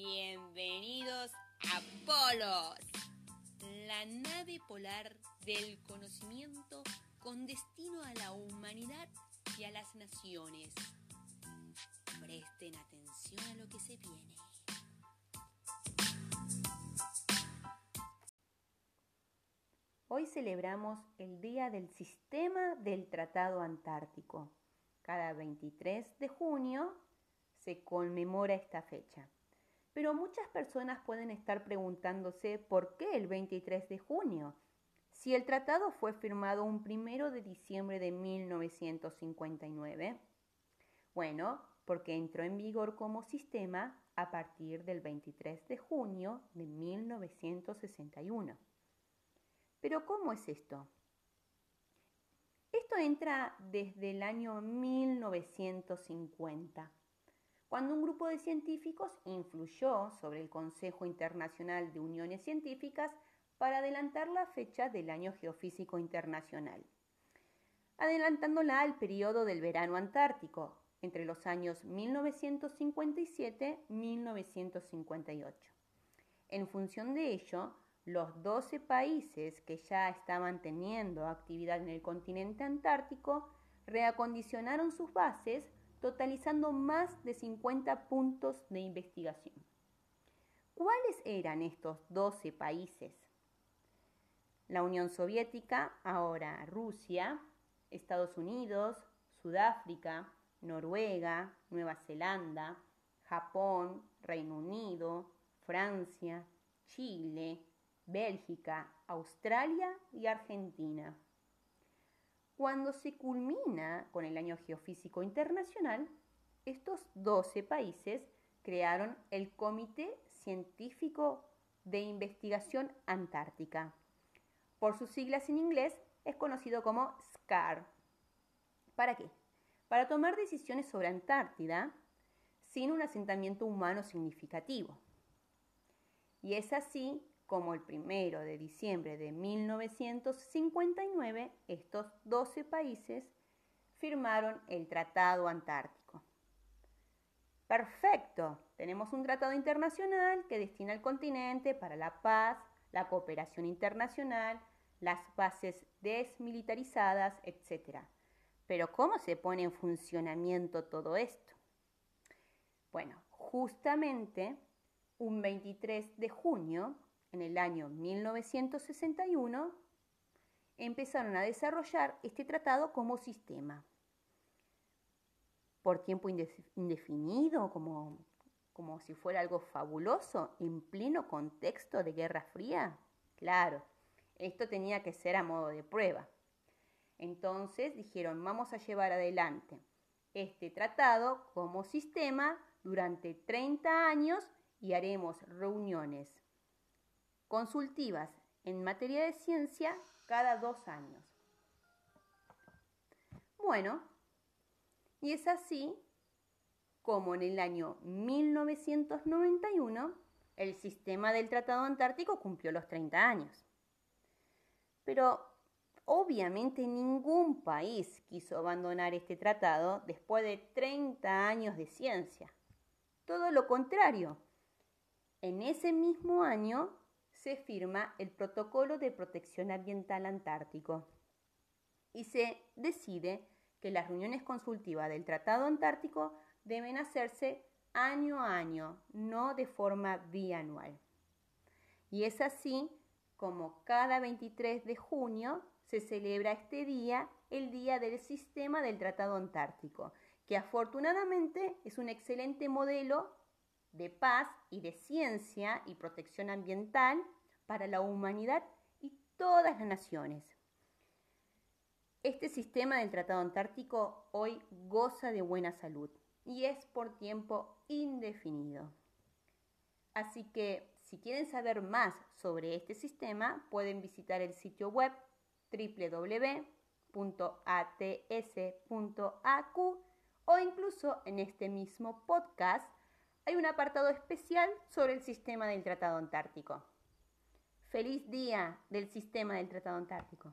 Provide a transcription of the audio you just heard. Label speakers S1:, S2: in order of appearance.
S1: Bienvenidos a Polos, la nave polar del conocimiento con destino a la humanidad y a las naciones. Presten atención a lo que se viene.
S2: Hoy celebramos el Día del Sistema del Tratado Antártico. Cada 23 de junio se conmemora esta fecha. Pero muchas personas pueden estar preguntándose por qué el 23 de junio, si el tratado fue firmado un primero de diciembre de 1959. Bueno, porque entró en vigor como sistema a partir del 23 de junio de 1961. Pero ¿cómo es esto? Esto entra desde el año 1950 cuando un grupo de científicos influyó sobre el Consejo Internacional de Uniones Científicas para adelantar la fecha del Año Geofísico Internacional, adelantándola al periodo del verano antártico, entre los años 1957-1958. En función de ello, los 12 países que ya estaban teniendo actividad en el continente antártico reacondicionaron sus bases totalizando más de 50 puntos de investigación. ¿Cuáles eran estos 12 países? La Unión Soviética, ahora Rusia, Estados Unidos, Sudáfrica, Noruega, Nueva Zelanda, Japón, Reino Unido, Francia, Chile, Bélgica, Australia y Argentina. Cuando se culmina con el Año Geofísico Internacional, estos 12 países crearon el Comité Científico de Investigación Antártica. Por sus siglas en inglés es conocido como SCAR. ¿Para qué? Para tomar decisiones sobre Antártida sin un asentamiento humano significativo. Y es así como el primero de diciembre de 1959, estos 12 países firmaron el Tratado Antártico. Perfecto, tenemos un tratado internacional que destina al continente para la paz, la cooperación internacional, las bases desmilitarizadas, etc. Pero ¿cómo se pone en funcionamiento todo esto? Bueno, justamente un 23 de junio en el año 1961, empezaron a desarrollar este tratado como sistema. Por tiempo indefinido, como, como si fuera algo fabuloso, en pleno contexto de Guerra Fría. Claro, esto tenía que ser a modo de prueba. Entonces dijeron, vamos a llevar adelante este tratado como sistema durante 30 años y haremos reuniones consultivas en materia de ciencia cada dos años. Bueno, y es así como en el año 1991 el sistema del Tratado Antártico cumplió los 30 años. Pero obviamente ningún país quiso abandonar este tratado después de 30 años de ciencia. Todo lo contrario. En ese mismo año se firma el Protocolo de Protección Ambiental Antártico y se decide que las reuniones consultivas del Tratado Antártico deben hacerse año a año, no de forma bianual. Y es así como cada 23 de junio se celebra este día, el Día del Sistema del Tratado Antártico, que afortunadamente es un excelente modelo de paz y de ciencia y protección ambiental para la humanidad y todas las naciones. Este sistema del Tratado Antártico hoy goza de buena salud y es por tiempo indefinido. Así que si quieren saber más sobre este sistema, pueden visitar el sitio web www.ats.aq o incluso en este mismo podcast hay un apartado especial sobre el sistema del Tratado Antártico. Feliz día del sistema del Tratado Antártico.